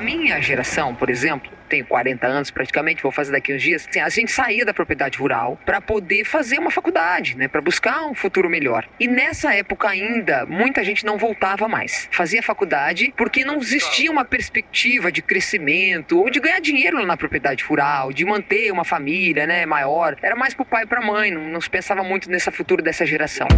Minha geração, por exemplo, tenho 40 anos praticamente, vou fazer daqui uns dias, assim, a gente saía da propriedade rural para poder fazer uma faculdade, né, para buscar um futuro melhor. E nessa época ainda, muita gente não voltava mais. Fazia faculdade porque não existia uma perspectiva de crescimento ou de ganhar dinheiro na propriedade rural, de manter uma família, né, maior. Era mais pro pai e pra mãe, não, não se pensava muito nesse futuro dessa geração.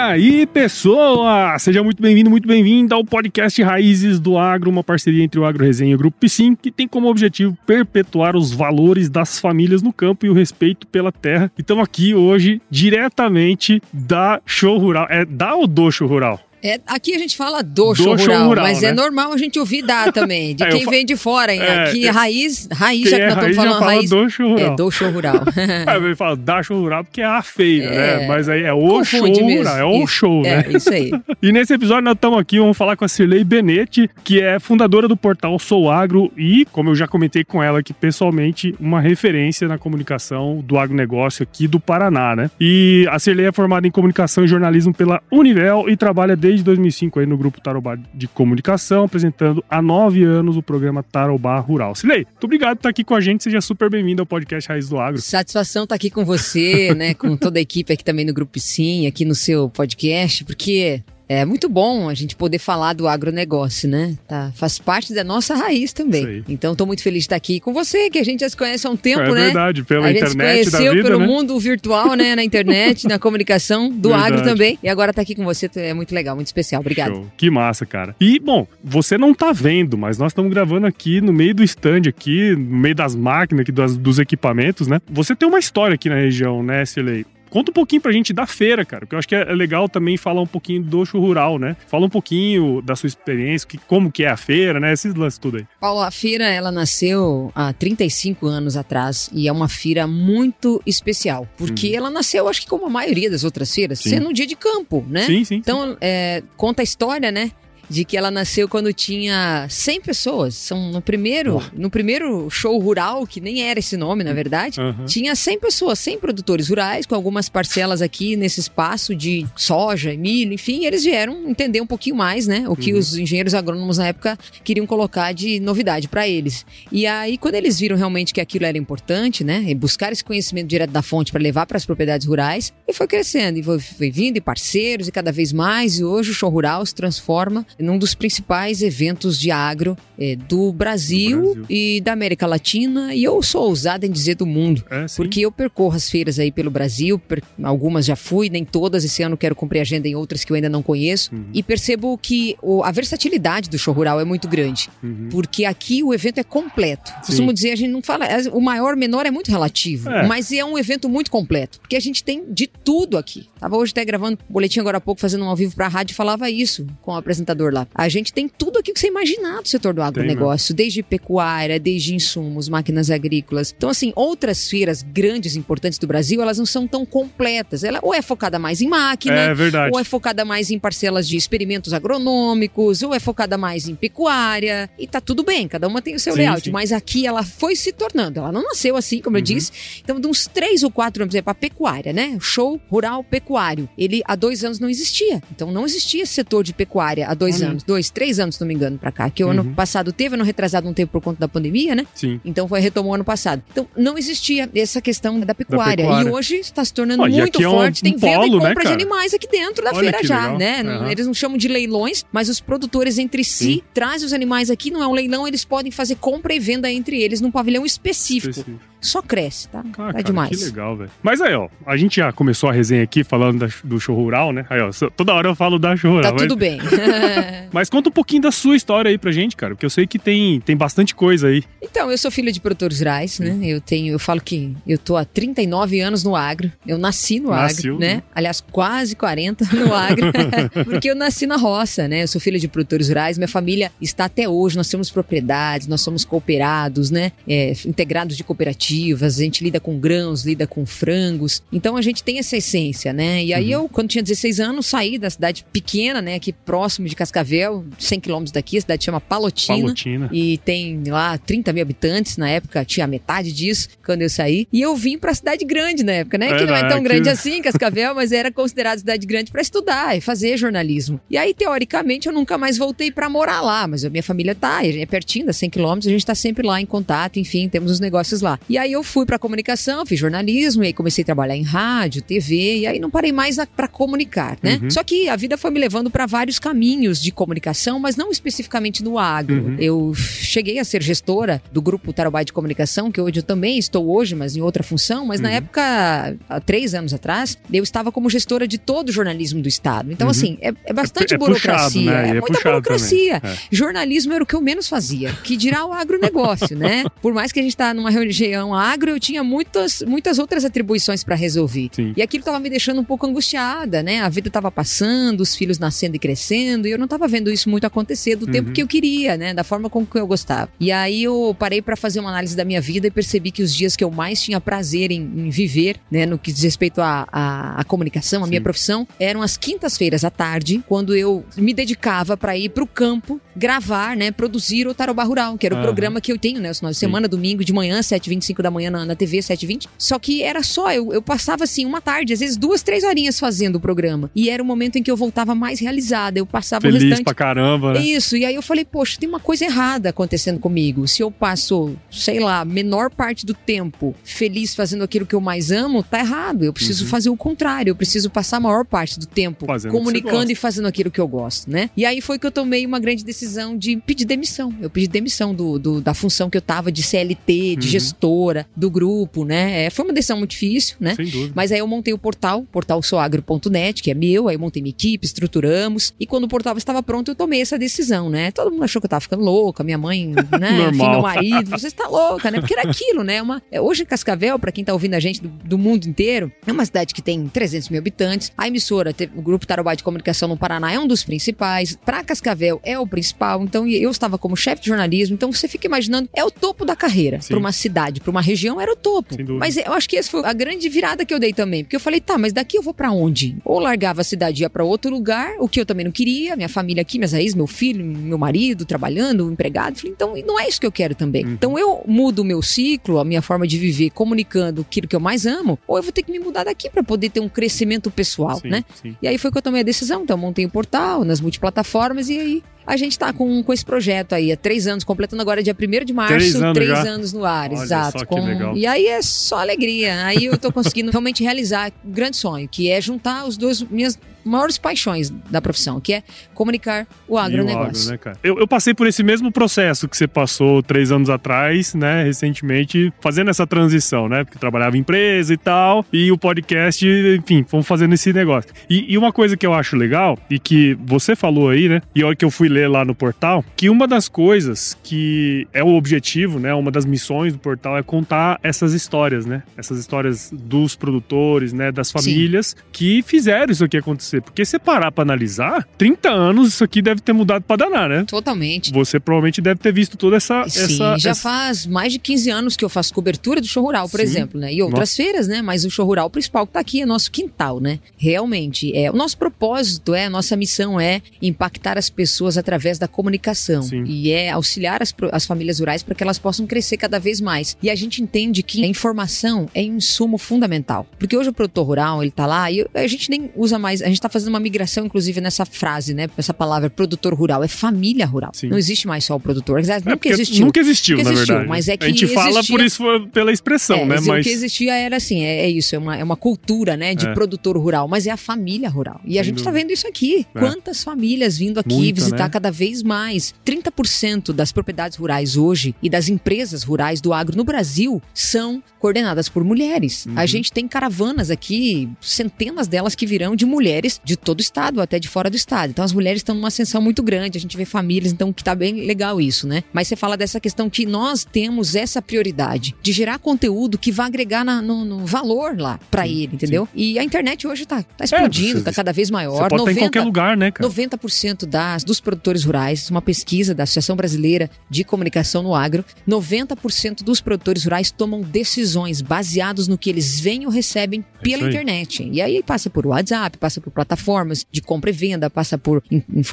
Aí, pessoa! Seja muito bem-vindo, muito bem-vinda ao podcast Raízes do Agro, uma parceria entre o Agro Resenha e o Grupo Piscin, que tem como objetivo perpetuar os valores das famílias no campo e o respeito pela terra. E estamos aqui hoje diretamente da Show Rural. É da ou do Show Rural? É, aqui a gente fala do, Do show, rural, rural, mas né? é normal a gente ouvir da também, de É, eu quem fa- vem de fora. hein? É, aqui, eu- raiz, raiz, já que é nós estamos falando fala raiz. do show rural. É, do show rural. Aí ele fala da Show Rural porque é a feira, É. né? Mas aí é o Confunde show mesmo. rural, é o Isso. show, né? É, isso aí. E nesse episódio nós estamos aqui, vamos falar com a Cirlei Benetti, que é fundadora do portal Sou Agro e, como eu já comentei com ela aqui pessoalmente, uma referência na comunicação do agronegócio aqui do Paraná, né? E a Cirlei é formada em comunicação e jornalismo pela Univel e trabalha desde 2005 aí no grupo Tarobá de Comunicação, apresentando há nove anos o programa Tarobá Rural. Cirlei, muito obrigado por estar aqui com a gente, seja super bem-vindo ao podcast Raiz do Agro. Satisfação estar aqui com você, né? Com toda a equipe aqui também no Grupo Sim, aqui no seu podcast, porque é muito bom a gente poder falar do agronegócio, né? Tá, faz parte da nossa raiz também. Então, estou muito feliz de estar aqui com você, que a gente já se conhece há um tempo, é né? verdade, pela a gente internet se da conheceu vida, pelo né? mundo virtual, né? Na internet, na comunicação, do Verdade. agro também. E agora tá aqui com você é muito legal, muito especial. Obrigada. Show. Que massa, cara. E, bom, você não tá vendo, mas nós estamos gravando aqui no meio do stand aqui, no meio das máquinas aqui, das- dos equipamentos, né? Você tem uma história aqui na região, né, Silei? Conta um pouquinho pra gente da feira, cara, porque eu acho que é legal também falar um pouquinho do show rural, né? Fala um pouquinho da sua experiência, que, como que é a feira, né? Esses lances tudo aí. Paulo, a feira ela nasceu há 35 anos atrás e é uma feira muito especial, porque ela nasceu, acho que como a maioria das outras feiras, Sim. sendo um dia de campo, né? Sim, sim. Então, é, conta a história, né? De que ela nasceu quando tinha 100 pessoas. São no primeiro, Uau. no primeiro show rural, que nem era esse nome, na verdade. Aham. Tinha 100 pessoas, 100 produtores rurais, com algumas parcelas aqui nesse espaço de soja, milho, enfim, eles vieram entender um pouquinho mais, né? O que Uhum. os engenheiros agrônomos na época queriam colocar de novidade para eles. E aí, quando eles viram realmente que aquilo era importante, né? E buscar esse conhecimento direto da fonte para levar para as propriedades rurais, e foi crescendo, e foi, foi vindo, e parceiros, e cada vez mais, e hoje o show rural se transforma num dos principais eventos de agro eh, do Brasil, Brasil. e da América Latina, e eu sou ousada em dizer do mundo. É. Porque eu percorro as feiras aí pelo Brasil, per- algumas já fui, nem todas. Esse ano quero cumprir agenda em outras que eu ainda não conheço. Uhum. E percebo que o- a versatilidade do show rural é muito grande. Uhum. Porque aqui o evento é completo. Sim. Costumo dizer, a gente não fala. é, O maior, menor é muito relativo. É. Mas é um evento muito completo. Porque a gente tem de tudo aqui. Tava hoje até gravando boletim agora há pouco, fazendo um ao vivo pra rádio, e falava isso com o apresentador lá. A gente tem tudo aqui que você imaginar do setor do agronegócio, desde pecuária, desde insumos, máquinas agrícolas. Então, assim, outras feiras grandes, importantes do Brasil, elas não são tão completas. Ela ou é focada mais em máquina, É verdade. ou é focada mais em parcelas de experimentos agronômicos, ou é focada mais em pecuária. E tá tudo bem, cada uma tem o seu Sim, layout. sim. Mas aqui ela foi se tornando. Ela não nasceu assim, como eu Uhum. disse. Então, de uns três ou quatro anos, por exemplo, a pecuária, né? Show rural pecuário. Ele há dois anos não existia. Então, não existia esse setor de pecuária há dois Olha. anos. Dois, três anos, se não me engano, pra cá. Que o Uhum. ano passado teve, ano retrasado um tempo por conta da pandemia, né? Sim. Então foi retomou ano passado. Então não existia essa questão da pecuária. pecuária. E hoje está se tornando Ó, muito aqui é um- forte. Tem um venda polo, e né, compra de cara? animais aqui dentro da Olha feira já, legal. né? Aham. Eles não chamam de leilões, mas os produtores entre si Sim. trazem os animais aqui. Não é um leilão, eles podem fazer compra e venda entre eles num pavilhão específico. Específico. Só cresce, tá? Ah, tá cara, demais. Que legal, velho. Mas aí, ó, a gente já começou a resenha aqui falando da- do show rural, né? Aí, ó, toda hora eu falo da show rural. Tá mas- tudo bem. Mas conta um pouquinho da sua história aí pra gente, cara, porque eu sei que tem, tem bastante coisa aí. Então, eu sou filha de produtores rurais, né? Eu tenho, eu falo que eu tô há 39 anos no agro. Eu nasci no Nasceu, agro, né? né? Aliás, quase 40 no agro, porque eu nasci na roça, né? Eu sou filha de produtores rurais, minha família está até hoje, nós temos propriedades, nós somos cooperados, né? É, integrados de produtivas, a gente lida com grãos, lida com frangos. Então a gente tem essa essência, né? E aí uhum. eu, quando tinha 16 anos, saí da cidade pequena, né, aqui próximo de Cascavel, 100 quilômetros daqui, a cidade chama Palotina, Palotina. E tem lá 30 mil habitantes, na época tinha metade disso quando eu saí. E eu vim pra cidade grande na época, né? É, que não é tão grande assim, Cascavel, mas era considerado cidade grande para estudar e fazer jornalismo. E aí, teoricamente, eu nunca mais voltei para morar lá, mas a minha família tá, é pertinho, dá 100 quilômetros, a gente tá sempre lá em contato, enfim, temos os negócios lá. E aí eu fui pra comunicação, fiz jornalismo, e aí comecei a trabalhar em rádio, TV, e aí não parei mais para comunicar, né? Uhum. Só que a vida foi me levando para vários caminhos de comunicação, mas não especificamente no agro. Uhum. Eu cheguei a ser gestora do grupo Tarobá de Comunicação, que hoje eu também estou hoje, mas em outra função, mas uhum. na época, há três anos atrás, eu estava como gestora de todo o jornalismo do Estado. Então, uhum. assim, é, é bastante é, é burocracia, puxado, né? é, é muita burocracia. É. Jornalismo era o que eu menos fazia, que dirá o agronegócio, né? Por mais que a gente está numa região agro, eu tinha muitas, muitas outras atribuições para resolver. Sim. E aquilo estava me deixando um pouco angustiada, né? A vida estava passando, os filhos nascendo e crescendo, e eu não estava vendo isso muito acontecer do uhum. tempo que eu queria, né? Da forma como eu gostava. E aí eu parei para fazer uma análise da minha vida e percebi que os dias que eu mais tinha prazer em, em viver, né, no que diz respeito à, à, à comunicação, a minha profissão, eram as quintas-feiras à tarde, quando eu me dedicava para ir para o campo gravar, né, produzir o Tarobá Rural, que era uhum. o programa que eu tenho, né, os finais de semana, domingo de manhã, 7h25 da manhã na, na TV, 7h20. Só que era só, eu, eu passava assim uma tarde, às vezes duas, três horinhas fazendo o programa. E era o momento em que eu voltava mais realizada, eu passava Feliz restante... pra caramba, né? Isso, e aí eu falei, poxa, tem uma coisa errada acontecendo comigo. Se eu passo, sei lá, menor parte do tempo feliz fazendo aquilo que eu mais amo, tá errado. Eu preciso uhum. fazer o contrário, eu preciso passar a maior parte do tempo fazendo comunicando e fazendo aquilo que eu gosto, né? E aí foi que eu tomei uma grande decisão de pedir demissão. Eu pedi demissão do, do da função que eu tava de CLT, de uhum. gestora, do grupo, né? É, foi uma decisão muito difícil, né? Sem dúvida. Mas aí eu montei o portal, portal soagro.net, que é meu, aí eu montei minha equipe, estruturamos, e quando o portal estava pronto, eu tomei essa decisão, né? Todo mundo achou que eu tava ficando louca, minha mãe, né? Enfim, meu marido, você está louca, né? Porque era aquilo, né? Uma, é, hoje Cascavel, para quem tá ouvindo a gente do, do, mundo inteiro, é uma cidade que tem 300 mil habitantes. A emissora, o Grupo Tarobá de Comunicação no Paraná é um dos principais. Para Cascavel é o principal. Então eu estava como chefe de jornalismo. Então você fica imaginando, é o topo da carreira. Para uma cidade, para uma região, era o topo. Mas eu acho que essa foi a grande virada que eu dei também. Porque eu falei, tá, mas daqui eu vou para onde? Ou largava a cidade e ia para outro lugar, o que eu também não queria, minha família aqui, minhas raízes, meu filho, meu marido trabalhando, empregado. Falei, então não é isso que eu quero também. Uhum. Então eu mudo o meu ciclo, a minha forma de viver, comunicando aquilo que eu mais amo, ou eu vou ter que me mudar daqui para poder ter um crescimento pessoal, sim, né? Sim. E aí foi que eu tomei a decisão. Então montei o um portal nas multiplataformas e aí a gente está com, com esse projeto aí há três anos, completando agora dia 1 de março, três anos, três anos no ar, Olha exato. Com... E aí é só alegria. Aí eu estou conseguindo realmente realizar um grande sonho, que é juntar os dois minhas maiores paixões da profissão, que é comunicar o agronegócio. Agro, né, eu, eu, passei por esse mesmo processo que você passou três anos atrás, né, recentemente, fazendo essa transição, né, porque trabalhava em empresa e tal, e o podcast, enfim, fomos fazendo esse negócio. E, e uma coisa que eu acho legal, e que você falou aí, né, e olha que eu fui ler lá no portal, que uma das coisas que é o objetivo, né, uma das missões do portal é contar essas histórias, né, essas histórias dos produtores, né, das famílias Sim. que fizeram isso aqui acontecer acontecer. Porque se parar pra analisar, 30 anos isso aqui deve ter mudado pra danar, né? Totalmente. Você provavelmente deve ter visto toda essa. Sim, essa, já essa... faz mais de 15 anos que eu faço cobertura do show rural, por Sim. exemplo, né? E outras Nossa. feiras, né? Mas o show rural principal que tá aqui é nosso quintal, né? Realmente. É, o nosso propósito é, a nossa missão é impactar as pessoas através da comunicação. Sim. E é auxiliar as, as famílias rurais para que elas possam crescer cada vez mais. E a gente entende que a informação é um insumo fundamental. Porque hoje o produtor rural, ele tá lá e a gente nem usa mais, a gente está fazendo uma migração, inclusive, nessa frase, né? Essa palavra produtor rural. É família rural. Sim. Não existe mais só o produtor. É, nunca existiu. Nunca existiu, nunca existiu, na verdade. Mas é que a gente existia... fala por isso, pela expressão, é, né? Mas o que existia era assim, é, é isso, é uma, é uma cultura, né? De é. produtor rural, mas é a família rural. E a gente está vendo isso aqui. É. Quantas famílias vindo aqui Muita, visitar né? cada vez mais? 30% das propriedades rurais hoje e das empresas rurais do agro no Brasil são coordenadas por mulheres. Uhum. A gente tem caravanas aqui, centenas delas que virão de mulheres mulheres de todo o estado, até de fora do estado. Então as mulheres estão numa ascensão muito grande, a gente vê famílias, então que tá bem legal isso, né? Mas você fala dessa questão que nós temos essa prioridade de gerar conteúdo que vai agregar na, no, no, valor lá para ele, entendeu? Sim. E a internet hoje tá, tá explodindo, é, você, tá cada vez maior. Você pode 90, em qualquer lugar, né, cara? 90% das, dos produtores rurais, uma pesquisa da Associação Brasileira de Comunicação no Agro, 90% dos produtores rurais tomam decisões baseadas no que eles veem ou recebem é pela internet. E aí passa por WhatsApp, passa por plataformas de compra e venda, passa por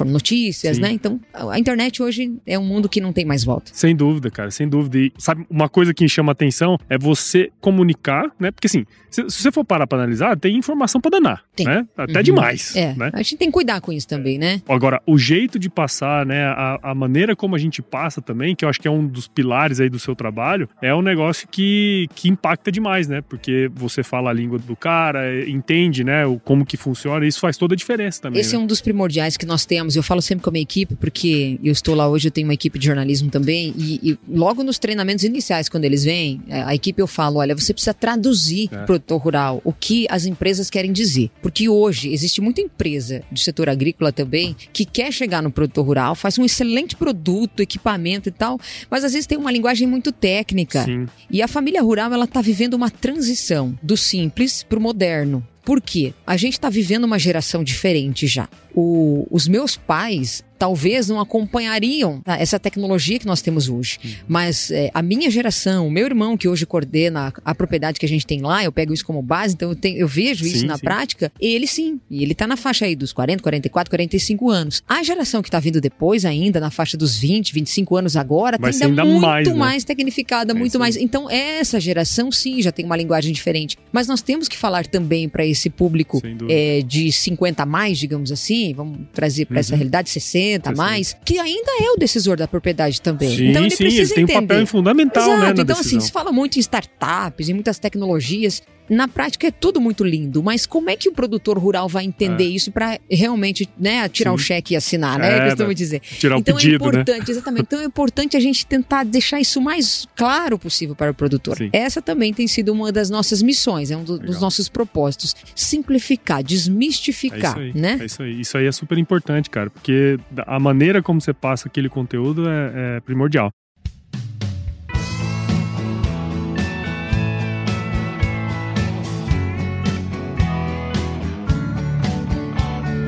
notícias, Sim. né? Então, a internet hoje é um mundo que não tem mais volta. Sem dúvida, cara, sem dúvida. E sabe, uma coisa que chama atenção é você comunicar, né? Porque assim, se, se você for parar para analisar, tem informação para danar, tem. né? Até uhum. demais. É, né? a gente tem que cuidar com isso também, né? Agora, o jeito de passar, né? A, a maneira como a gente passa também, que eu acho que é um dos pilares aí do seu trabalho, é um negócio que, que impacta demais, né? Porque você fala a língua do cara, entende, né? O, como que funciona, e isso faz toda a diferença também. Esse né? é um dos primordiais que nós temos. Eu falo sempre com a minha equipe, porque eu estou lá hoje, eu tenho uma equipe de jornalismo também, e, e logo nos treinamentos iniciais, quando eles vêm, a equipe eu falo, olha, você precisa traduzir é. produtor rural o que as empresas querem dizer. Porque hoje existe muita empresa do setor agrícola também que quer chegar no produtor rural, faz um excelente produto, equipamento e tal, mas às vezes tem uma linguagem muito técnica. Sim. E a família rural, ela está vivendo uma transição do simples para o moderno. Por quê? A gente está vivendo uma geração diferente já. O, os meus pais, talvez não acompanhariam tá, essa tecnologia que nós temos hoje. Uhum. Mas é, a minha geração, o meu irmão que hoje coordena a, a, propriedade que a gente tem lá, eu pego isso como base, então eu, tenho, eu vejo sim, isso na sim. prática, ele sim. E ele tá na faixa aí dos 40, 44, 45 anos. A geração que tá vindo depois ainda, na faixa dos 20, 25 anos agora, tá ainda, ainda muito mais, né? mais tecnificada, é muito mais. Então essa geração sim já tem uma linguagem diferente. Mas nós temos que falar também para esse público é, de 50 a mais, digamos assim, vamos trazer para uhum. essa realidade, 60, 60 mais, que ainda é o decisor da propriedade também. Sim, então ele sim, precisa ele entender. tem um papel fundamental, Exato. né, então, decisão. assim, se fala muito em startups, em muitas tecnologias, na prática é tudo muito lindo, mas como é que o produtor rural vai entender é. isso para realmente né, tirar o um cheque e assinar, né? É, é costumo dizer. Tirar então o pedido, é importante, né? exatamente. Então é importante a gente tentar deixar isso mais claro possível para o produtor. Sim. Essa também tem sido uma das nossas missões, é um do, dos nossos propósitos. Simplificar, desmistificar, é né? É isso aí. Isso aí é super importante, cara, porque a maneira como você passa aquele conteúdo é, é primordial.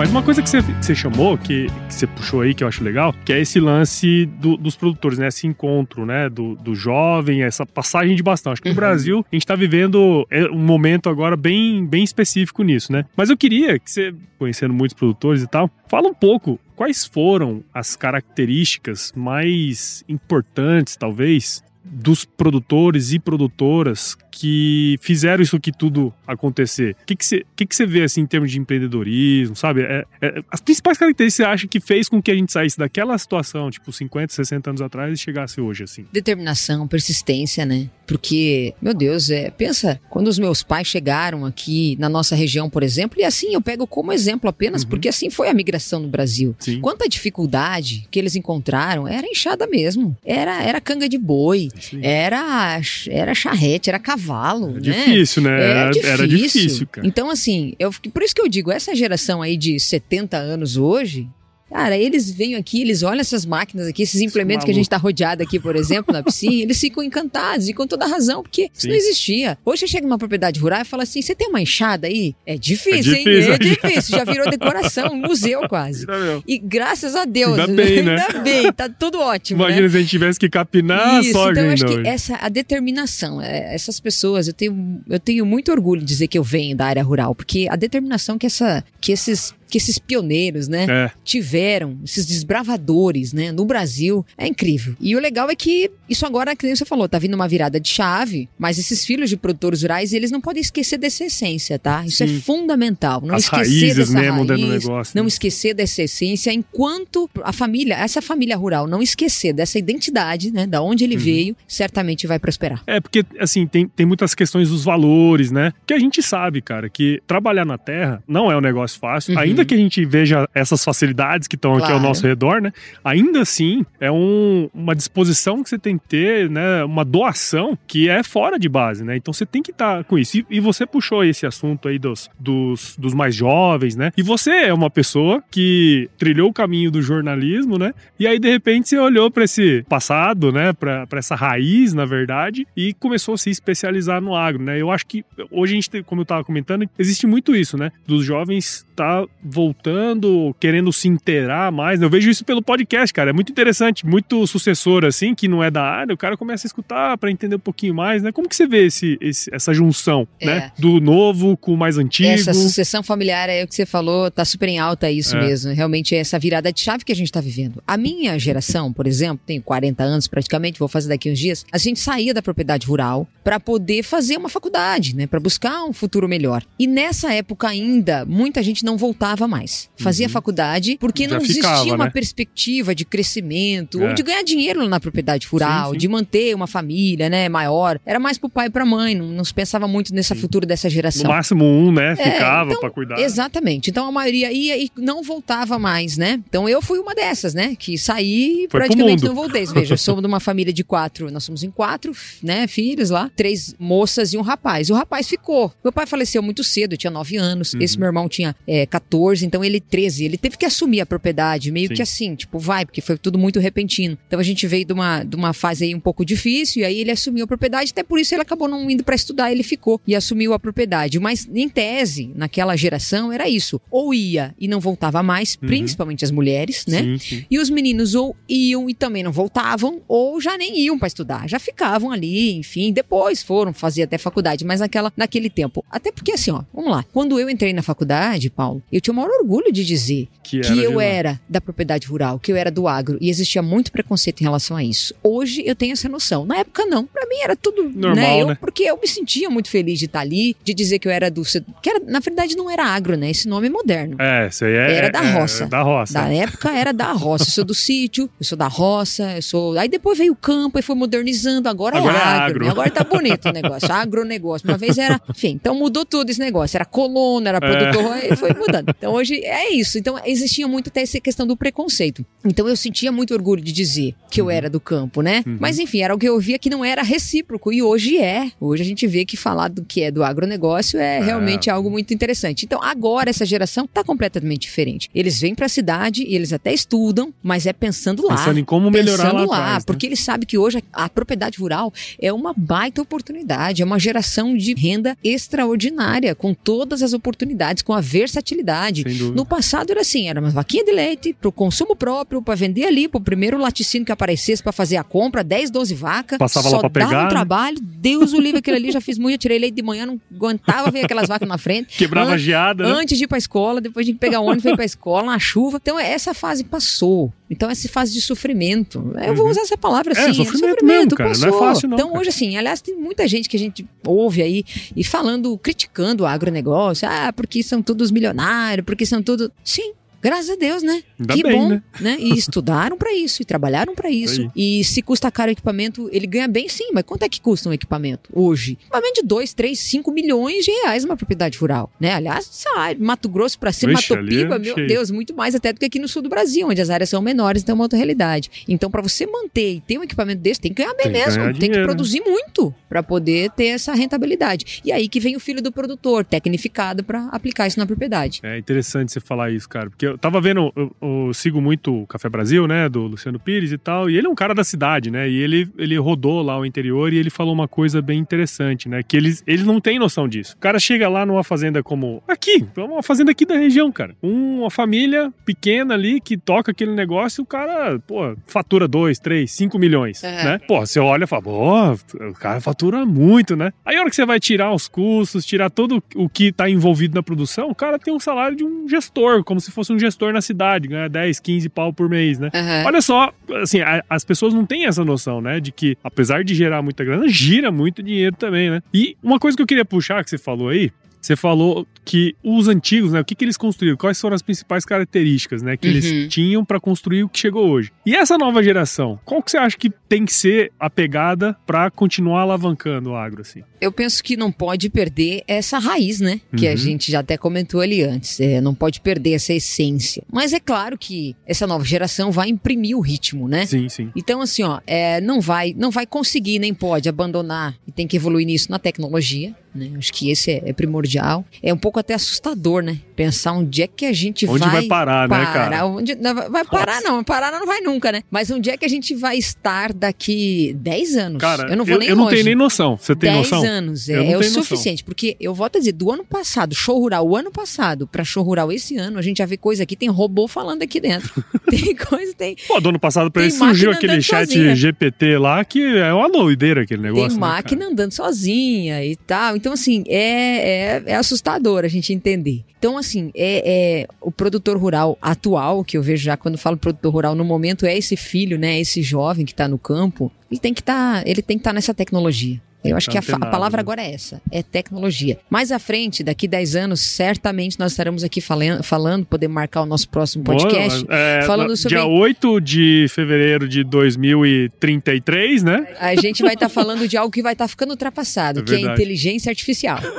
Mas uma coisa que você, que você chamou, que, que, você puxou aí, que eu acho legal, que é esse lance do, dos produtores, né? Esse encontro, né? Do, do jovem, essa passagem de bastão. Acho que no uhum. Brasil a gente tá vivendo é, um momento agora bem, bem específico nisso, né? Mas eu queria que você, conhecendo muitos produtores e tal, fala um pouco quais foram as características mais importantes, talvez, dos produtores e produtoras que fizeram isso aqui tudo acontecer? O que, que, você, que, que você vê assim, em termos de empreendedorismo, sabe? É, é, as principais características você acha que fez com que a gente saísse daquela situação, tipo, 50, 60 anos atrás e chegasse hoje, assim? Determinação, persistência, né? Porque, meu Deus, é, pensa, quando os meus pais chegaram aqui na nossa região, por exemplo, e assim eu pego como exemplo apenas, uhum. porque assim foi a migração no Brasil. Sim. Quanta dificuldade que eles encontraram, era enxada mesmo. Era, era canga de boi, Sim. era, era charrete, era cavalo cavalo, era né? Difícil, né? É era, difícil. era difícil, cara. Então, assim, eu, por isso que eu digo, essa geração aí de 70 anos hoje, Cara, eles vêm aqui, eles olham essas máquinas aqui, esses implementos que a gente está rodeado aqui, por exemplo, na piscina, eles ficam encantados e com toda razão, porque Sim. isso não existia. Hoje você chega numa propriedade rural e fala assim: você tem uma enxada aí? É difícil, é difícil hein? É difícil, já virou decoração, um museu quase. E graças a Deus, ainda bem, né? ainda bem tá tudo ótimo. Imagina né? se a gente tivesse que capinar Isso, só então eu acho que essa a determinação, é, essas pessoas, eu tenho, eu tenho muito orgulho de dizer que eu venho da área rural, porque a determinação que, essa, que esses que esses pioneiros, né, é. tiveram, esses desbravadores, né, no Brasil, é incrível. E o legal é que isso agora, que você falou, tá vindo uma virada de chave, mas esses filhos de produtores rurais, eles não podem esquecer dessa essência, tá? Isso é Sim. é fundamental. Não As esquecer raízes dessa mesmo raiz, negócio. não né? esquecer dessa essência, enquanto a família, essa família rural não esquecer dessa identidade, né, da onde ele uhum. veio, certamente vai prosperar. É, porque, assim, tem, tem muitas questões dos valores, né? Que a gente sabe, cara, que trabalhar na terra não é um negócio fácil, uhum. ainda ainda que a gente veja essas facilidades que estão aqui ao Claro. nosso redor, né? Ainda assim, é um- uma disposição que você tem que ter, né? Uma doação que é fora de base, né? Então você tem que estar com isso. E, e você puxou esse assunto aí dos, dos, dos mais jovens, né? E você é uma pessoa que trilhou o caminho do jornalismo, né? E aí, de repente, você olhou para esse passado, né? Para essa raiz, na verdade, e começou a se especializar no agro, né? Eu acho que hoje a gente, como eu tava comentando, existe muito isso, né? Dos jovens tá voltando, querendo se inteirar mais. né? Eu vejo isso pelo podcast, cara. É muito interessante, muito sucessor, assim, que não é da área, o cara começa a escutar para entender um pouquinho mais, né? Como que você vê esse, esse- essa junção, É. né? Do novo com o mais antigo. Essa sucessão familiar é o que você falou, tá super em alta isso É. mesmo. Realmente é essa virada de chave que a gente tá vivendo. A minha geração, por exemplo, tenho 40 anos praticamente, vou fazer daqui uns dias, a gente saía da propriedade rural para poder fazer uma faculdade, né, para buscar um futuro melhor. E nessa época ainda, muita gente não voltava mais. Fazia faculdade porque Uhum. Já não existia ficava, uma né? perspectiva de crescimento É. ou de ganhar dinheiro na propriedade rural, Sim, sim. de manter uma família, né, maior. Era mais pro pai e pra mãe, não, não se pensava muito nesse futuro dessa No geração. máximo um, né? É, Ficava então, pra cuidar. Exatamente. Então a maioria ia e não voltava mais, né? Então eu fui uma dessas, né? Que saí e praticamente não voltei. Veja, sou de uma família de quatro, nós somos em quatro, né? Filhos lá, três moças e um rapaz. O rapaz ficou. Meu pai faleceu muito cedo, eu tinha nove anos. Uhum. Esse meu irmão tinha é, 14, então ele 13. Ele teve que assumir a propriedade, meio Sim. que assim, tipo, vai, porque foi tudo muito repentino. Então a gente veio de uma, de uma fase aí um pouco difícil, e aí ele assumiu a propriedade, até por isso ele acabou não indo pra estudar, ele ficou e assumiu a propriedade. Mas em tese, naquela geração, era isso. Ou ia e não voltava mais, Uhum. principalmente as mulheres, né? Sim, sim. E os meninos ou iam e também não voltavam, ou já nem iam pra estudar, já ficavam ali, enfim, depois foram fazer até faculdade, mas naquela, naquele tempo. Até porque assim, ó, vamos lá. Quando eu entrei na faculdade, Paulo, eu tinha o maior orgulho de dizer Que, que era eu era da propriedade rural, que eu era do agro, e existia muito preconceito em relação a isso. Hoje eu tenho essa noção. Na época não. Pra mim era tudo Normal, né? Eu, né? Porque eu me sentia muito feliz de estar ali, de dizer que eu era do que era, na verdade não era agro, né? Esse nome é moderno. É, isso aí é. Era da é, roça. é da roça. Da época era da roça. Eu sou do sítio, eu sou da roça, eu sou. Aí depois veio o campo e foi modernizando. Agora, Agora é é agro. agro. né? Agora tá bonito o negócio. Agronegócio. Uma vez era. Enfim, então mudou tudo esse negócio. Era colono, era produtor, aí foi mudando. Então hoje é isso. Então existia muito até essa questão do preconceito. Então eu sentia muito orgulho de dizer que eu era do campo, né? Mas enfim, era o que eu via que não era recíproco. E hoje é. Hoje a gente vê que falar do que é do agronegócio é realmente algo muito interessante. Então agora essa geração tá completamente diferente. Eles vêm pra cidade e eles até estudam, mas é pensando lá. Pensando em como melhorar pensando lá lá, atrás, né? porque eles sabem que hoje a, a propriedade rural é uma baita oportunidade, é uma geração de renda extraordinária, com todas as oportunidades, com a versatilidade. Dúvida. No passado era assim, era uma vaquinha de leite pro consumo próprio, pra vender ali pro primeiro laticínio que aparecesse pra fazer a compra, 10, 12 vacas. Passava só lá pegar, um né? trabalho, Deus o livre aquilo ali, já fiz muito, eu tirei leite de manhã, não aguentava ver aquelas vacas na frente. Quebrava An- geada, né? Antes de ir pra escola, depois de pegar o ônibus, ir pra escola, na chuva. Então, essa fase passou. Então, essa fase de sofrimento. Eu vou usar essa palavra É, assim. sofrimento mesmo, cara. Não é fácil, não, Então, hoje, assim, aliás, tem muita gente que a gente ouve aí e falando, criticando o agronegócio. Ah, porque são todos milionários, porque são tudo. Sim. Graças a Deus, né? Ainda que bem, bom, né? né? E estudaram pra isso, e trabalharam pra isso. aí. E se custa caro o equipamento, ele ganha bem sim, mas quanto é que custa um equipamento hoje? Equipamento de 2, 3, 5 milhões de reais numa propriedade rural, né? Aliás, sai, Mato Grosso pra cima, Vixe, ali é meu cheio. Deus, muito mais até do que aqui no sul do Brasil, onde as áreas são menores, então é uma outra realidade. Então, pra você manter e ter um equipamento desse, tem que ganhar bem Tem mesmo, ganhar tem que dinheiro, né? produzir muito pra poder ter essa rentabilidade. E aí que vem o filho do produtor, tecnificado pra aplicar isso na propriedade. É interessante você falar isso, cara. Porque eu tava vendo, eu, eu sigo muito o Café Brasil, né? Do Luciano Pires e tal. E ele é um cara da cidade, né? E ele, ele rodou lá o interior e ele falou uma coisa bem interessante, né? Que eles, eles não têm noção disso. O cara chega lá numa fazenda como. Aqui, uma fazenda aqui da região, cara. Uma família pequena ali que toca aquele negócio, o cara, pô, fatura 2, 3, 5 milhões, É. né? Pô, você olha e fala, pô, o cara fatura muito, né? Aí a hora que você vai tirar os custos, tirar todo o que tá envolvido na produção, o cara tem um salário de um gestor, como se fosse um gestor na cidade, ganha 10, 15 pau por mês, né? Aham. Olha só, assim, a- as pessoas não têm essa noção, né? De que, apesar de gerar muita grana, gira muito dinheiro também, né? E uma coisa que eu queria puxar, que você falou aí, Você falou que os antigos, né? O que, que eles construíram? Quais foram as principais características, né? Que Uhum. eles tinham para construir o que chegou hoje. E essa nova geração, qual que você acha que tem que ser a pegada para continuar alavancando o agro, assim? Eu penso que não pode perder essa raiz, né? Que a Uhum. gente já até comentou ali antes. É, não pode perder essa essência. Mas é claro que essa nova geração vai imprimir o ritmo, né? Sim, sim. Então, assim, ó, é, não vai, não vai conseguir nem pode abandonar e tem que evoluir nisso na tecnologia. Né? Acho que esse é, é primordial. É um pouco até assustador, né? Pensar onde é que a gente Onde vai parar, né, cara? Onde, não, vai- vai parar, não. Parar não vai nunca, né? Mas onde é que a gente vai estar daqui 10 anos? Cara, eu não vou nem não longe. tenho nem noção. Você tem 10 noção? anos Eu é, não é o noção. suficiente, porque eu volto a dizer, do ano passado, show rural, o ano passado, pra show rural esse ano, a gente já vê coisa aqui, tem robô falando aqui dentro. tem coisa, tem, Pô, do ano passado pra ele surgiu aquele chat sozinha. GPT lá, que é uma doideira aquele negócio. tem né, máquina andando sozinha e tal. Então, assim, é, é, é assustador a gente entender. Então, assim, é, é o produtor rural atual, que eu vejo já quando falo produtor rural, no momento é esse filho, né? Esse jovem que tá no campo, ele tem que tá, ele tem que estar nessa tecnologia. Eu acho tá que a, a antenado, palavra né? agora é essa, é tecnologia. Mais à frente, daqui 10 anos, certamente nós estaremos aqui falando, falando podemos marcar o nosso próximo podcast, Boa, é, falando sobre- Dia 8 de fevereiro de 2033, né? a gente vai estar falando de algo que vai estar ficando ultrapassado, É que é a inteligência artificial.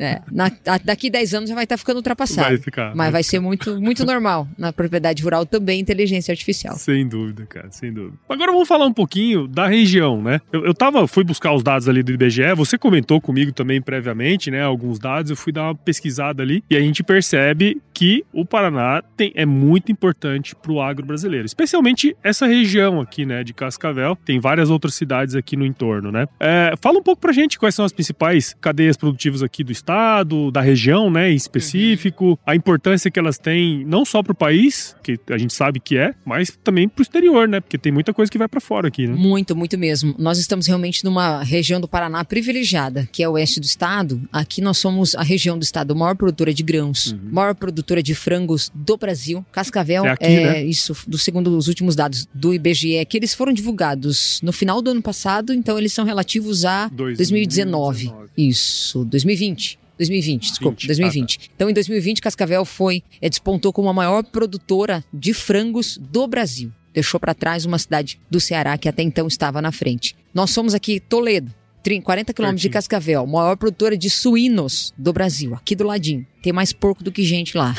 É, na- a- daqui 10 anos já vai estar ficando ultrapassado. Vai ficar. Mas vai ser muito, muito normal. Na propriedade rural também inteligência artificial. Sem dúvida, cara, sem dúvida. Agora vamos falar um pouquinho da região, né? Eu, eu tava, fui buscar os dados ali do IBGE, você comentou comigo também previamente, né? Alguns dados, eu fui dar uma pesquisada ali e a gente percebe que o Paraná tem, é muito importante pro agro brasileiro, especialmente essa região aqui, né? De Cascavel. Tem várias outras cidades aqui no entorno, né? É, fala um pouco pra gente quais são as principais cadeias produtivas aqui do estado, da região, né? Em específico, a importância que elas têm não só pro país, que a gente sabe que é, mas também pro exterior, né? Porque tem muita coisa que vai pra fora aqui, né? Muito, muito mesmo. Nós estamos realmente numa região do Paraná privilegiada, que é o oeste do estado. Aqui nós somos a região do estado maior produtora de grãos, Uhum. maior produtora de frangos do Brasil. Cascavel É aqui, né? isso, do segundo os últimos dados do IBGE, que eles foram divulgados no final do ano passado, então eles são relativos a 2019. Isso, 2020. 2020, desculpa, 20, 2020. Então, em 2020, Cascavel foi, é, despontou como a maior produtora de frangos do Brasil. Deixou para trás uma cidade do Ceará que até então estava na frente. Nós somos aqui Toledo, 30, 40 quilômetros de. Cascavel, maior produtora de suínos do Brasil, aqui do ladinho. Tem mais porco do que gente lá.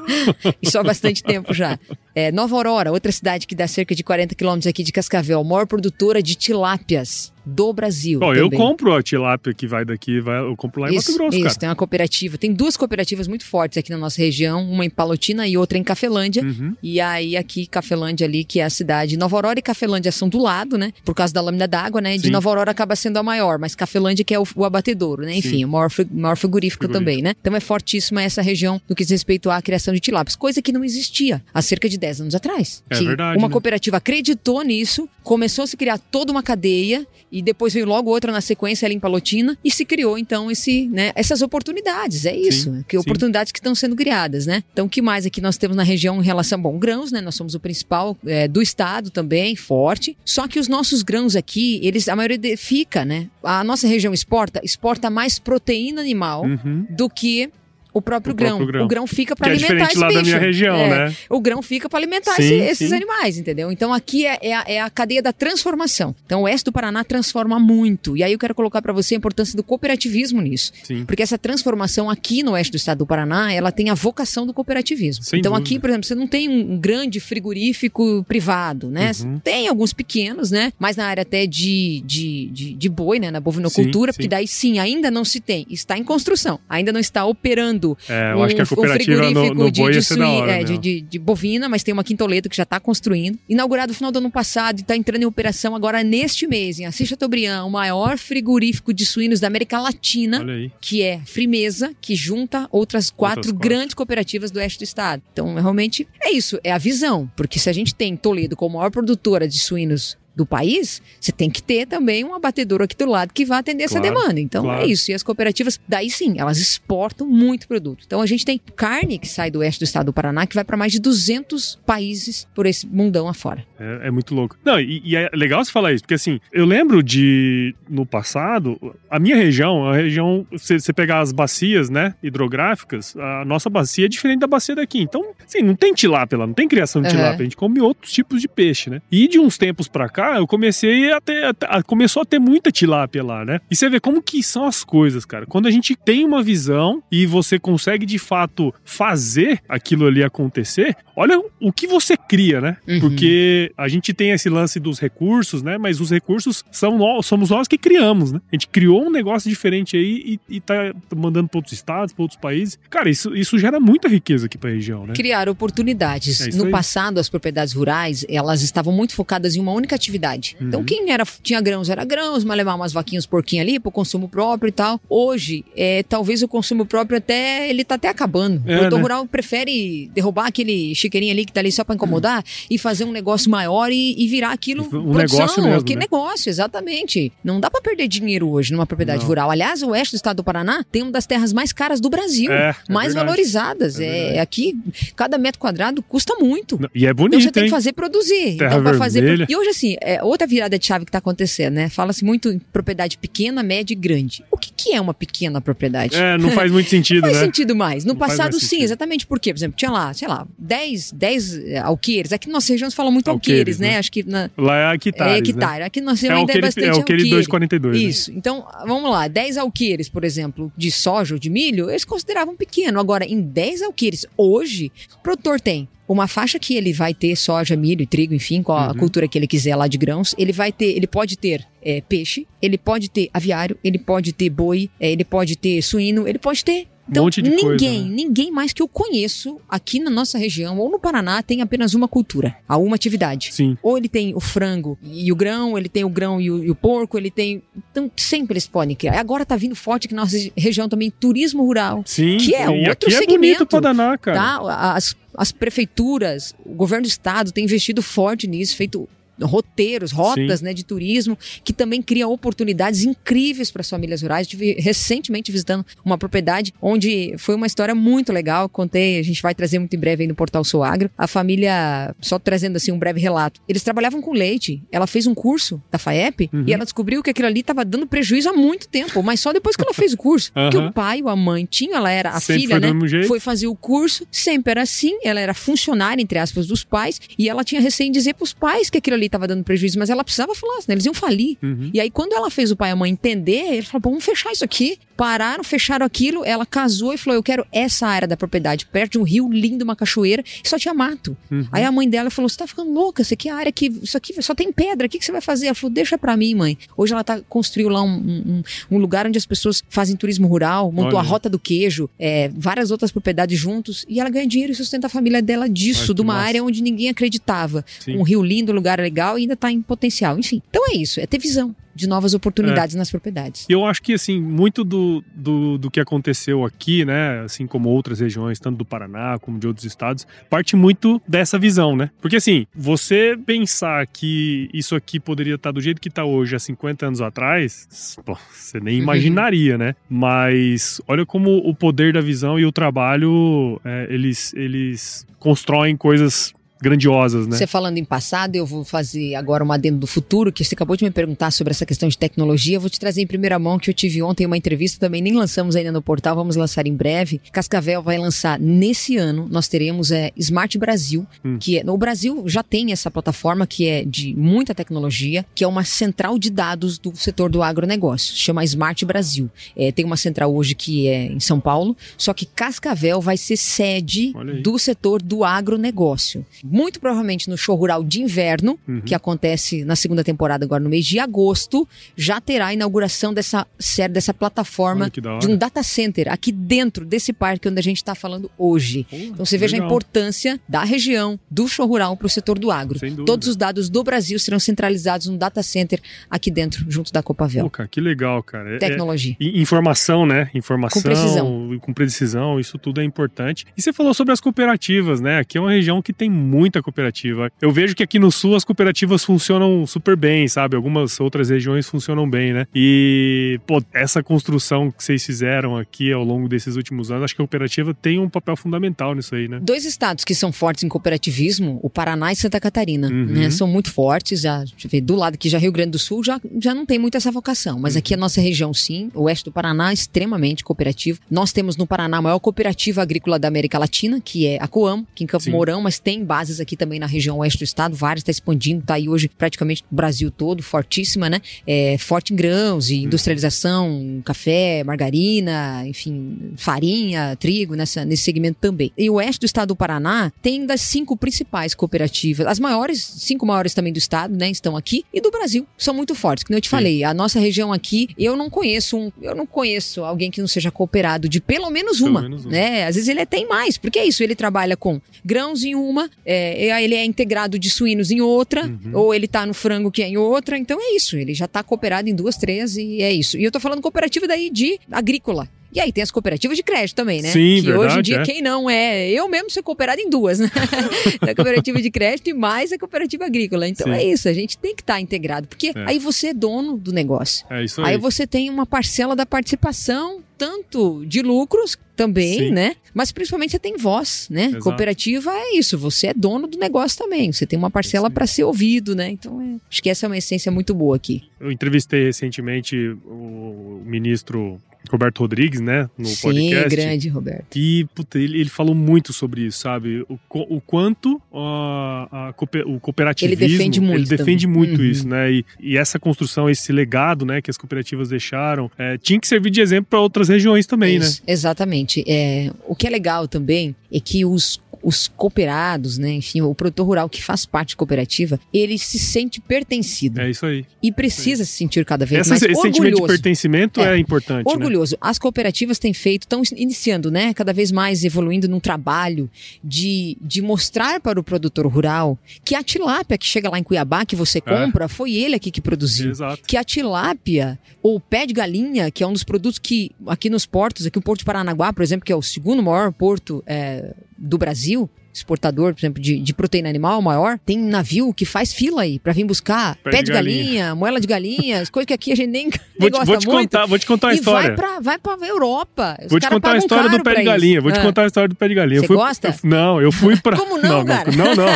Isso há bastante tempo já. É, Nova Aurora, outra cidade que dá cerca de 40 quilômetros aqui de Cascavel, maior produtora de tilápias do Brasil. Bom, eu compro a tilápia que vai daqui, vai, eu compro lá em Isso, Mato Grosso, isso, cara. tem uma cooperativa. Tem duas cooperativas muito fortes aqui na nossa região, uma em Palotina e outra em Cafelândia. Uhum. E aí aqui Cafelândia ali, que é a cidade. Nova Aurora e Cafelândia são do lado, né? Por causa da lâmina d'água, né? De Sim. Nova Aurora acaba sendo a maior, mas Cafelândia que é o, o abatedouro, né? Enfim, Sim. o maior, maior frigorífico, Frigorífico. também, né? Então é fortíssima essa região no que diz respeito à criação de tilápias, coisa que não existia há cerca de 10 anos atrás. É verdade, Uma né? cooperativa acreditou nisso, começou a se criar toda uma cadeia e depois veio logo outra na sequência ali em Palotina e se criou então esse, né, essas oportunidades, é isso, Sim, que sim. oportunidades que estão sendo criadas, né? Então o que mais aqui nós temos na região em relação, bom, grãos, né? Nós somos o principal é, do estado também, forte. Só que os nossos grãos aqui, eles a maioria de- fica, né? A nossa região exporta, exporta mais proteína animal Uhum. do que o próprio, O grão. próprio grão. O grão fica para é alimentar diferente esse lá da bicho. minha região, É, né? o grão fica para alimentar Sim, esse- esses sim. animais, entendeu? Então aqui é, é a, é a cadeia da transformação. Então o oeste do Paraná transforma muito. E aí eu quero colocar para você a importância do cooperativismo nisso. Sim. Porque essa transformação aqui no oeste do estado do Paraná, ela tem a vocação do cooperativismo. Sem então dúvida. aqui, por exemplo, você não tem um grande frigorífico privado, né? Uhum. Tem alguns pequenos, né? Mas na área até de, de, de, de boi, né? Na bovinocultura, porque daí sim, ainda não se tem. Está em construção. Ainda não está operando É, eu acho que a um cooperativa no, frigorífico no de, boi de, suí- hora, é, de, de- de bovina, mas tem uma aqui em Toledo que já está construindo. Inaugurado no final do ano passado e está entrando em operação agora neste mês, em Assis Chateaubriand, o maior frigorífico de suínos da América Latina, que é Frimeza, que junta outras quatro quatro. grandes cooperativas do oeste do estado. Então, realmente, é isso, é a visão. Porque se a gente tem Toledo como maior produtora de suínos do país, você tem que ter também um abatedor aqui do lado que vai atender Claro, essa demanda. Então claro. é isso. E as cooperativas, daí sim, elas exportam muito produto. Então a gente tem carne que sai do oeste do estado do Paraná que vai para mais de 200 países por esse mundão afora. É, é muito louco. Não, e, e é legal você falar isso, porque assim, eu lembro de, no passado, a minha região, a região, você você pegar as bacias, né, hidrográficas, a nossa bacia é diferente da bacia daqui. Então, assim, não tem tilápia lá, não tem criação de Aham. tilápia, a gente come outros tipos de peixe, né? E de uns tempos pra cá, eu comecei a ter, a- a- começou a ter muita tilápia lá, né? E você vê como que são as coisas, cara. Quando a gente tem uma visão e você consegue de fato fazer aquilo ali acontecer, olha o que você cria, né? Uhum. Porque a gente tem esse lance dos recursos, né? Mas os recursos são nós, somos nós que criamos, né? A gente criou um negócio diferente aí e, e tá mandando para outros estados, para outros países. Cara, isso, isso gera muita riqueza aqui pra região, né? Criar oportunidades. É no aí. passado, as propriedades rurais, elas estavam muito focadas em uma única atividade. Então, Uhum. quem era tinha grãos era grãos, mas levar umas vaquinhas porquinhas ali para o consumo próprio e tal. Hoje, é, talvez o consumo próprio até ele tá até acabando. É, o produtor né? rural prefere derrubar aquele chiqueirinho ali que tá ali só para incomodar e fazer um negócio maior e, e virar aquilo Um produção. negócio mesmo, que né? negócio, exatamente. Não dá para perder dinheiro hoje numa propriedade Não. rural. Aliás, o oeste do estado do Paraná tem uma das terras mais caras do Brasil, É, é mais verdade. valorizadas. É É, aqui cada metro quadrado custa muito. E é Então bonito, você tem hein? que fazer produzir. Terra então, fazer. E hoje, assim, é outra virada de chave que tá acontecendo, né? Fala-se muito em propriedade pequena, média e grande. O que, que é uma pequena propriedade? É, não faz muito sentido, Não faz né? sentido mais. No Não passado, mais sim, sentido. exatamente. Por quê? Por exemplo, tinha lá, sei lá, 10, 10 eh, alqueires. Aqui na nossa região se fala muito Alqueires, alqueires, né? né? Acho que na, Lá é é né? hectare. Aqui na nossa É região o ainda que é bastante é alqueire. 242. né? Isso. Então, vamos lá, 10 alqueires, por exemplo, de soja ou de milho, eles consideravam pequeno. Agora, em 10 alqueires, hoje, o produtor tem uma faixa que ele vai ter soja, milho, trigo, enfim, qual a Uhum. cultura que ele quiser lá de grãos. Ele vai ter, ele pode ter é, peixe, ele pode ter aviário, ele pode ter boi, é, ele pode ter suíno, ele pode ter. Então, monte de ninguém, coisa, né? ninguém mais que eu conheço aqui na nossa região ou no Paraná tem apenas uma cultura, a uma atividade. Sim. Ou ele tem o frango e o grão, ele tem o grão e o, e o porco, ele tem. Então, sempre eles podem criar. Agora tá vindo forte na nossa região também turismo rural. Sim. Que é e outro aqui é segmento, bonito pra danar, cara. Tá? As, as prefeituras, o governo do estado tem investido forte nisso, feito roteiros, rotas né, de turismo, que também criam oportunidades incríveis para as famílias rurais. Estive recentemente visitando uma propriedade onde foi uma história muito legal. Contei, a gente vai trazer muito em breve aí no Portal Sou Agro. A família, só trazendo assim um breve relato, eles trabalhavam com leite. Ela fez um curso da FAEP Uhum. e ela descobriu que aquilo ali estava dando prejuízo há muito tempo, mas só depois que ela fez o curso. Porque Aham. o pai ou a mãe tinham, ela era a Sempre filha, né? Foi fazer o curso, sempre era assim. Ela era funcionária, entre aspas, dos pais, e ela tinha receio em dizer pros pais que aquilo ali estava dando prejuízo, mas ela precisava falar, senão eles iam falir. Uhum. E aí, quando ela fez o pai e a mãe entender, ele falou: "Pô, vamos fechar isso aqui. Pararam, fecharam aquilo. Ela casou e falou: Eu quero essa área da propriedade, perto de um rio lindo, uma cachoeira, e só tinha mato. Uhum. Aí a mãe dela falou: Você tá ficando louca? Isso aqui é a área que. Isso aqui só tem pedra, o que, que você vai fazer? Ela falou: Deixa pra mim, mãe. Hoje ela tá, construiu lá um, um, um lugar onde as pessoas fazem turismo rural, montou Olha. a Rota do Queijo, é, várias outras propriedades juntos, e ela ganha dinheiro e sustenta a família dela disso, Ai, de uma massa. área onde ninguém acreditava. Sim. Um rio lindo, um lugar legal e ainda tá em potencial. Enfim, então é isso, é ter visão de novas oportunidades nas propriedades. Eu acho que, assim, muito do, do, do que aconteceu aqui, né, assim como outras regiões, tanto do Paraná como de outros estados, parte muito dessa visão, né? Porque, assim, você pensar que isso aqui poderia estar do jeito que está hoje há 50 anos atrás, pô, você nem imaginaria, né? Mas olha como o poder da visão e o trabalho, é, eles, eles constroem coisas grandiosas, né? Você falando em passado, eu vou fazer agora uma adendo do futuro, que você acabou de me perguntar sobre essa questão de tecnologia. Eu vou te trazer em primeira mão que eu tive ontem uma entrevista, também nem lançamos ainda no portal, vamos lançar em breve. Cascavel vai lançar nesse ano, nós teremos é, Smart Brasil, Hum. que é, no Brasil já tem essa plataforma que é de muita tecnologia, que é uma central de dados do setor do agronegócio, chama Smart Brasil. É, tem uma central hoje que é em São Paulo, só que Cascavel vai ser sede do setor do agronegócio. Muito provavelmente no show rural de inverno, Uhum. que acontece na segunda temporada agora no mês de agosto, já terá a inauguração dessa série, dessa plataforma de um data center aqui dentro desse parque onde a gente está falando hoje. Pô, Então você veja a legal. importância da região, do show rural para o setor do agro. Todos os dados do Brasil serão centralizados num data center aqui dentro, junto da Pô, Copavel. cara, que legal, cara. É- é- Tecnologia. I- Informação, né? Informação. Com precisão. Com precisão, isso tudo é importante. E você falou sobre as cooperativas, né? Aqui é uma região que tem muita cooperativa. Eu vejo que aqui no sul as cooperativas funcionam super bem, sabe? Algumas outras regiões funcionam bem, né? E, pô, essa construção que vocês fizeram aqui ao longo desses últimos anos, acho que a cooperativa tem um papel fundamental nisso aí, né? Dois estados que são fortes em cooperativismo, o Paraná e Santa Catarina, uhum. né? São muito fortes. Já, ver, do lado aqui já Rio Grande do Sul já, já não tem muito essa vocação, mas uhum. aqui a nossa região sim, o oeste do Paraná extremamente cooperativo. Nós temos no Paraná a maior cooperativa agrícola da América Latina, que é a Coam, que em Campo sim. Mourão, mas tem bases aqui também na região oeste do estado, várias, está expandindo, está aí hoje praticamente no Brasil todo, fortíssima, né? É, forte em grãos e uhum. industrialização, café, margarina, enfim, farinha, trigo, nessa, nesse segmento também. E o oeste do estado do Paraná tem das cinco principais cooperativas, as maiores, cinco maiores também do estado, né? Estão aqui, e do Brasil, são muito fortes. Como eu te Sim. falei, a nossa região aqui, eu não conheço um, eu não conheço alguém que não seja cooperado de pelo menos uma, pelo menos né? Às vezes ele tem mais, porque é isso, ele trabalha com grãos em uma, é, ele é integrado de suínos em outra, uhum. ou ele tá no frango que é em outra, então é isso, ele já tá cooperado em duas, três e é isso. E eu tô falando cooperativa daí de agrícola, e aí tem as cooperativas de crédito também, né? Sim, que verdade, hoje em dia, é. quem não é? Eu mesmo sou cooperado em duas, né? a cooperativa de crédito e mais a cooperativa agrícola. Então Sim. é isso, a gente tem que estar tá integrado, porque é. aí você é dono do negócio. É isso aí. Aí você tem uma parcela da participação, tanto de lucros também, Sim. né? Mas principalmente você tem voz, né? Exato. Cooperativa é isso, você é dono do negócio também, você tem uma parcela para ser ouvido, né? Então, é, acho que essa é uma essência muito boa aqui. Eu entrevistei recentemente o ministro Roberto Rodrigues, né? No Sim, podcast. grande Roberto. E puta, ele, ele falou muito sobre isso, sabe? O, o quanto uh, a, o cooperativismo. Ele defende muito. Ele defende também. muito uhum. isso, né? E, e, essa construção, esse legado, né, que as cooperativas deixaram, é, tinha que servir de exemplo para outras regiões também, isso, né? Exatamente. É, o que é legal também é que os os cooperados, né? Enfim, o produtor rural que faz parte de cooperativa, ele se sente pertencido. É isso aí. E precisa se sentir cada vez Essa, mais esse orgulhoso. sentimento de pertencimento é, é importante. Né? Orgulhoso. Né? As cooperativas têm feito, estão iniciando, né? Cada vez mais evoluindo num trabalho de, de mostrar para o produtor rural que a tilápia que chega lá em Cuiabá, que você é. compra, é. foi ele aqui que produziu. Exato. Que a tilápia ou o pé de galinha, que é um dos produtos que aqui nos portos, aqui o Porto de Paranaguá, por exemplo, que é o segundo maior porto é, do Brasil, exportador, por exemplo, de, de proteína animal maior, tem navio que faz fila aí para vir buscar pé, pé de, galinha, galinha, moela de galinha, coisas que aqui a gente nem, nem vou, vou te muito. Contar, vou te contar a e história. Vai pra, vai pra Europa. Os vou te contar a história do pé de galinha. Vou te ah. contar a história do pé de galinha. Você gosta? Eu, não, eu fui pra. Como não, não cara? Não, não.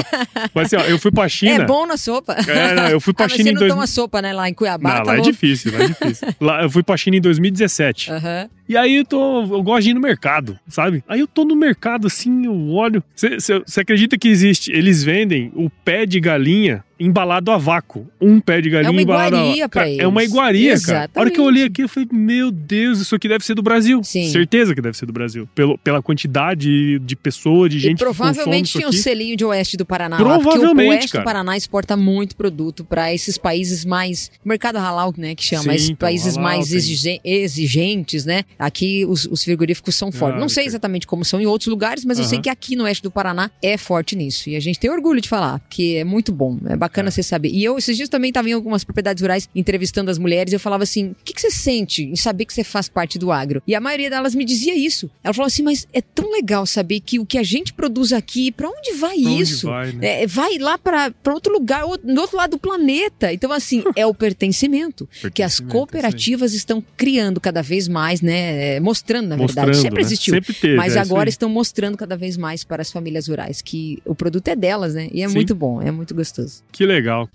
Mas assim, ó, eu fui pra China. É bom na sopa. É, não, eu fui pra ah, China em dois... toma sopa, né, lá em Cuiabá. Não, tá lá é difícil, lá é difícil. lá, eu fui pra China em 2017. Aham. Uh -huh. E aí eu tô. Eu gosto de ir no mercado, sabe? Aí eu tô no mercado assim, eu olho. Você acredita que existe? Eles vendem o pé de galinha embalado a vácuo. Um pé de galinha é uma embalado iguaria a pra eles. É uma iguaria, Exatamente. cara. A hora que eu olhei aqui, eu falei, meu Deus, isso aqui deve ser do Brasil. Sim. Certeza que deve ser do Brasil. Pelo, pela quantidade de pessoas, de gente e provavelmente que tinha um selinho de oeste do Paraná. Provavelmente, lá, porque o oeste cara. do Paraná exporta muito produto para esses países mais... Mercado halal, né, que chama. Sim, esses então, países halal, mais tem. exigentes, né? Aqui os, os frigoríficos são fortes. Ah, Não sei exatamente como são em outros lugares, mas eu sei que aqui no oeste do Paraná é forte nisso. E a gente tem orgulho de falar, porque é muito bom. É bacana É. você saber. E eu, esses dias também estava em algumas propriedades rurais entrevistando as mulheres e eu falava assim: o que, que você sente em saber que você faz parte do agro? E a maioria delas me dizia isso. Ela falou assim: mas é tão legal saber que o que a gente produz aqui, para onde vai Pra onde isso? vai, né? É, vai lá para outro lugar, do outro lado do planeta. Então, assim, é o pertencimento que as cooperativas estão criando cada vez mais, né? É, Mostrando, na verdade. Mostrando, Sempre né? existiu. Sempre teve. Mas é agora estão mostrando cada vez mais para as famílias rurais que o produto é delas, né? E é Sim. muito bom, é muito gostoso. Que legal.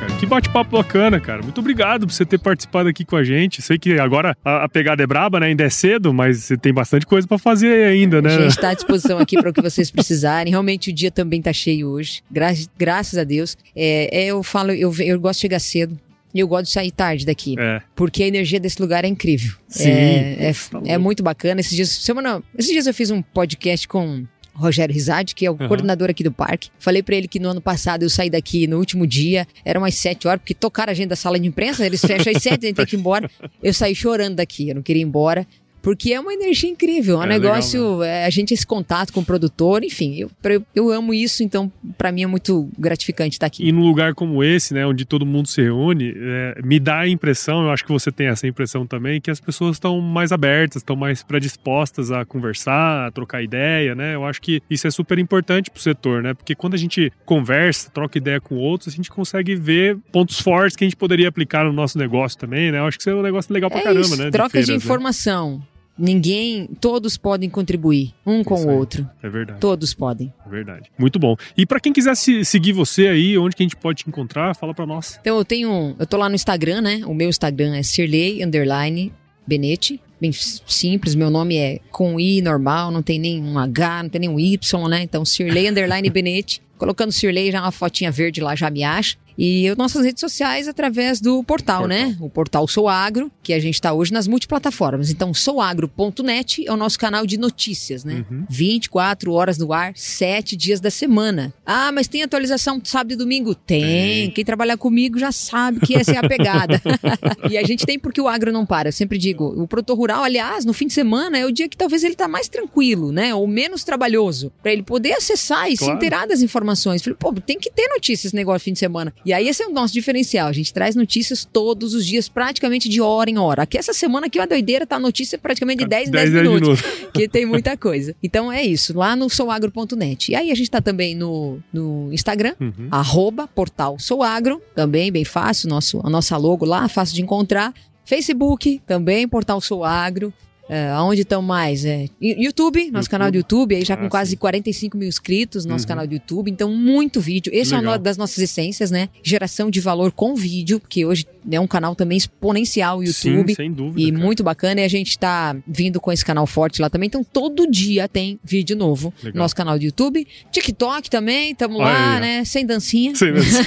Cara, Que bate-papo bacana, cara. Muito obrigado por você ter participado aqui com a gente. Sei que agora a, a pegada é braba, né? Ainda é cedo, mas você tem bastante coisa pra fazer ainda, A né? gente está à disposição aqui para o que vocês precisarem. Realmente o dia também tá cheio hoje. Gra- graças a Deus. É, é, eu falo, eu, eu gosto de chegar cedo. E eu gosto de sair tarde daqui. É. Porque a energia desse lugar é incrível. Sim, É, é, tá é muito bacana. Esses dias, semana, esses dias eu fiz um podcast com Rogério Rizade, que é o Aham. coordenador aqui do parque. Falei pra ele que no ano passado eu saí daqui no último dia, eram umas sete horas, porque tocaram a gente da sala de imprensa, eles fecham às sete, a gente tem que ir embora. Eu saí chorando daqui, eu não queria ir embora. Porque é uma energia incrível, é um é negócio, é, a gente esse contato com o produtor, enfim, eu, eu, amo isso, então para mim é muito gratificante estar aqui. E num lugar como esse, né, onde todo mundo se reúne, é, me dá a impressão, eu acho que você tem essa impressão também, que as pessoas estão mais abertas, estão mais predispostas a conversar, a trocar ideia, né? Eu acho que isso é super importante pro setor, né? Porque quando a gente conversa, troca ideia com outros, a gente consegue ver pontos fortes que a gente poderia aplicar no nosso negócio também, né? Eu acho que isso é um negócio legal pra é caramba, isso, né? De troca feiras, de né? informação. Né? Ninguém, todos podem contribuir, um com o outro. É verdade. Todos podem. É verdade. Muito bom. E para quem quiser se, seguir você aí, onde que a gente pode te encontrar? Fala para nós. Então eu tenho, eu tô lá no Instagram, né? O meu Instagram é Sirley underline Benete. Bem simples, meu nome é com I normal, não tem nenhum H, não tem nenhum Y, né? Então Sirley underline Benete. Colocando Sirley já uma fotinha verde lá já me acha. E nossas redes sociais através do portal, portal. né? O portal Sou Agro, que a gente está hoje nas multiplataformas. Então, souagro.net é o nosso canal de notícias, né? Uhum. 24 horas no ar, 7 dias da semana. Ah, mas tem atualização sábado e domingo? Tem. tem. Quem trabalhar comigo já sabe que essa é a pegada. e a gente tem porque o agro não para. Eu sempre digo, o produtor rural, aliás, no fim de semana é o dia que talvez ele está mais tranquilo, né? Ou menos trabalhoso, para ele poder acessar e claro. se inteirar das informações. Falei, pô, tem que ter notícias esse negócio fim de semana. E aí esse é o nosso diferencial. A gente traz notícias todos os dias, praticamente de hora em hora. Aqui essa semana aqui uma doideira, tá a notícia praticamente de 10 em 10, 10 minutos. minutos. que tem muita coisa. Então é isso, lá no souagro.net. E aí a gente tá também no, no Instagram, uhum. arroba portal souagro, também bem fácil, nosso, a nossa logo lá, fácil de encontrar. Facebook, também portal Souagro. É, aonde estão mais? É, YouTube, nosso YouTube. canal do YouTube, aí já com ah, quase sim. 45 mil inscritos, nosso uhum. canal do YouTube. Então, muito vídeo. Esse Legal. é uma das nossas essências, né? Geração de valor com vídeo, que hoje é um canal também exponencial, o YouTube. Sim, sem dúvida. E cara. muito bacana. E a gente tá vindo com esse canal forte lá também. Então, todo dia tem vídeo novo. no Nosso canal do YouTube. TikTok também, tamo lá, né? Sem dancinha. Sem dancinha.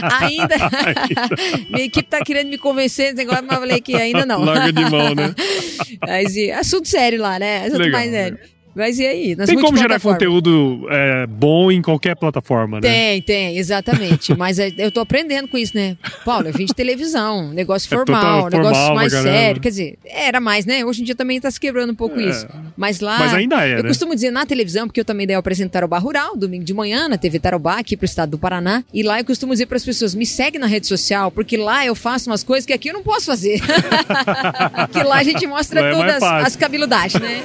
ainda. Minha equipe tá querendo me convencer desse negócio, mas eu falei que ainda não. Larga de mão, né? Mas e, assunto sério lá, né? Assunto Legal, mais sério. Mas e aí? Tem como gerar conteúdo é, bom em qualquer plataforma, né? Tem, tem, exatamente. Mas é, eu tô aprendendo com isso, né? Paulo, eu vim de televisão, negócio é formal, é negócio formal, mais sério. Quer dizer, era mais, né? Hoje em dia também tá se quebrando um pouco é. isso. Mas lá. Mas ainda é. Eu né? costumo dizer na televisão, porque eu também dei apresentar Tarobá Rural, domingo de manhã, na TV Tarobá, aqui pro estado do Paraná. E lá eu costumo dizer para as pessoas: me segue na rede social, porque lá eu faço umas coisas que aqui eu não posso fazer. que lá a gente mostra é todas as cabeludagens, né?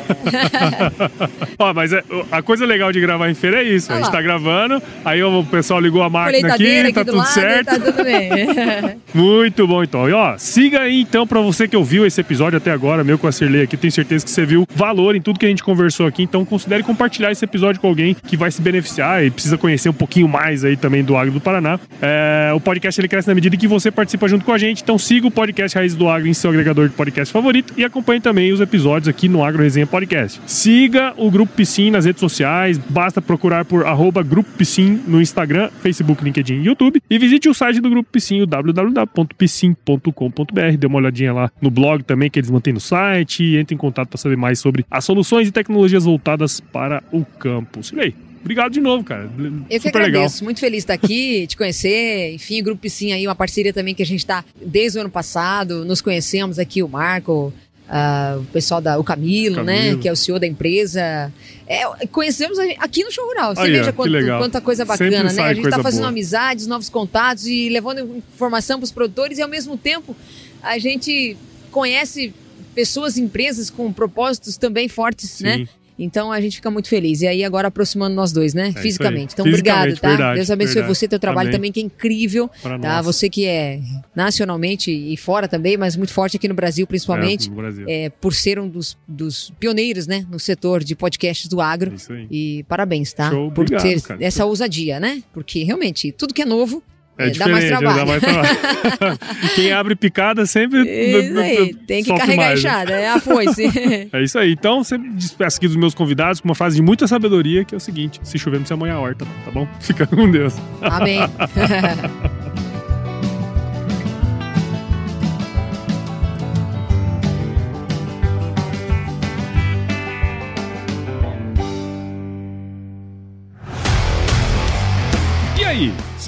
Ó, mas é a coisa legal de gravar em feira é isso. Ah, a gente tá gravando, aí o pessoal ligou a máquina aqui, aqui tá tudo lado, certo. Tá tudo bem. Muito bom, então. E ó, siga aí então para você que ouviu esse episódio até agora, meu com a Cirlei aqui, tenho certeza que você viu valor em tudo que a gente conversou aqui, então considere compartilhar esse episódio com alguém que vai se beneficiar e precisa conhecer um pouquinho mais aí também do Agro do Paraná. É, o podcast ele cresce na medida que você participa junto com a gente, então siga o podcast Raiz do Agro em seu agregador de podcast favorito e acompanhe também os episódios aqui no Agro Resenha Podcast. Siga o Grupo Piscin nas redes sociais, basta procurar por arroba Grupo Piscin no Instagram, Facebook, LinkedIn e YouTube. E visite o site do Grupo Piscin, www.piscin.com.br. Dê uma olhadinha lá no blog também que eles mantêm no site e entre em contato para saber mais sobre as soluções e tecnologias voltadas para o campo. Silei, Obrigado de novo, cara. Eu Super que agradeço. Legal. Muito feliz de estar aqui, te conhecer. Enfim, o Grupo Piscin aí, uma parceria também que a gente está desde o ano passado. Nos conhecemos aqui, o Marco, Uh, o pessoal da o Camilo, Camilo, né, que é o senhor da empresa. É, conhecemos aqui no Show Rural. Você Aí, veja quanto, quanta coisa bacana, né? A gente está fazendo boa. amizades, novos contatos e levando informação para os produtores e ao mesmo tempo a gente conhece pessoas, empresas com propósitos também fortes, né? Sim. né? Então a gente fica muito feliz. E aí agora aproximando nós dois, né? É Fisicamente. Então Fisicamente, obrigado, tá? Verdade, Deus abençoe verdade. você, teu trabalho Amém. também, que é incrível. Para tá? Nós. Você que é nacionalmente e fora também, mas muito forte aqui no Brasil, principalmente. É, Brasil. É, por ser um dos, dos, pioneiros, né? No setor de podcasts do agro. Isso aí. E parabéns, tá? Show, por obrigado, ter cara. essa ousadia, né? Porque realmente, tudo que é novo é, é, dá mais trabalho. Dá mais trabalho. Quem abre picada sempre. Isso aí, tem que carregar mais, a né? enxada, né? é a foice. é isso aí. Então, sempre despeço aqui dos meus convidados com uma frase de muita sabedoria, que é o seguinte: se chover, não se amanhã a horta, tá bom? Fica com Deus. Amém.